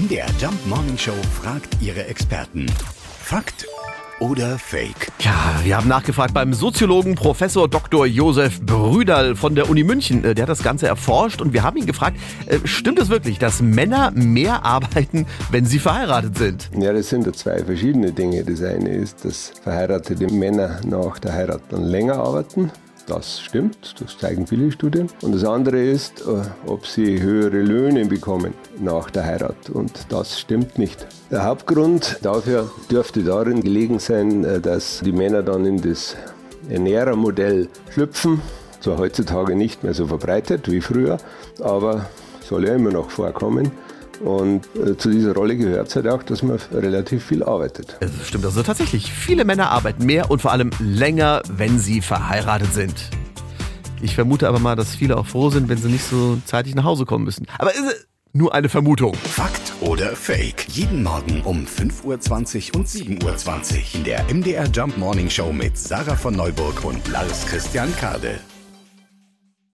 MDR Jump Morning Show fragt ihre Experten. Fakt oder Fake? Ja, wir haben nachgefragt beim Soziologen Professor Dr. Josef Brüderl von der Uni München. Äh, Der hat das Ganze erforscht und wir haben ihn gefragt, äh, stimmt es wirklich, dass Männer mehr arbeiten, wenn sie verheiratet sind? Ja, das sind ja zwei verschiedene Dinge. Das eine ist, dass verheiratete Männer nach der Heirat dann länger arbeiten. Das stimmt, das zeigen viele Studien. Und das andere ist, äh, ob sie höhere Löhne bekommen nach der Heirat. Und das stimmt nicht. Der Hauptgrund dafür dürfte darin gelegen sein, äh, dass die Männer dann in das Ernährermodell schlüpfen. Zwar heutzutage nicht mehr so verbreitet wie früher, aber soll ja immer noch vorkommen. Und äh, zu dieser Rolle gehört es halt auch, dass man relativ viel arbeitet. Es stimmt also tatsächlich. Viele Männer arbeiten mehr und vor allem länger, wenn sie verheiratet sind. Ich vermute aber mal, dass viele auch froh sind, wenn sie nicht so zeitig nach Hause kommen müssen. Aber ist äh, nur eine Vermutung. Fakt oder Fake? Jeden Morgen um 5.20 Uhr und 7.20 Uhr in der MDR Jump Morning Show mit Sarah von Neuburg und Lars Christian Kade.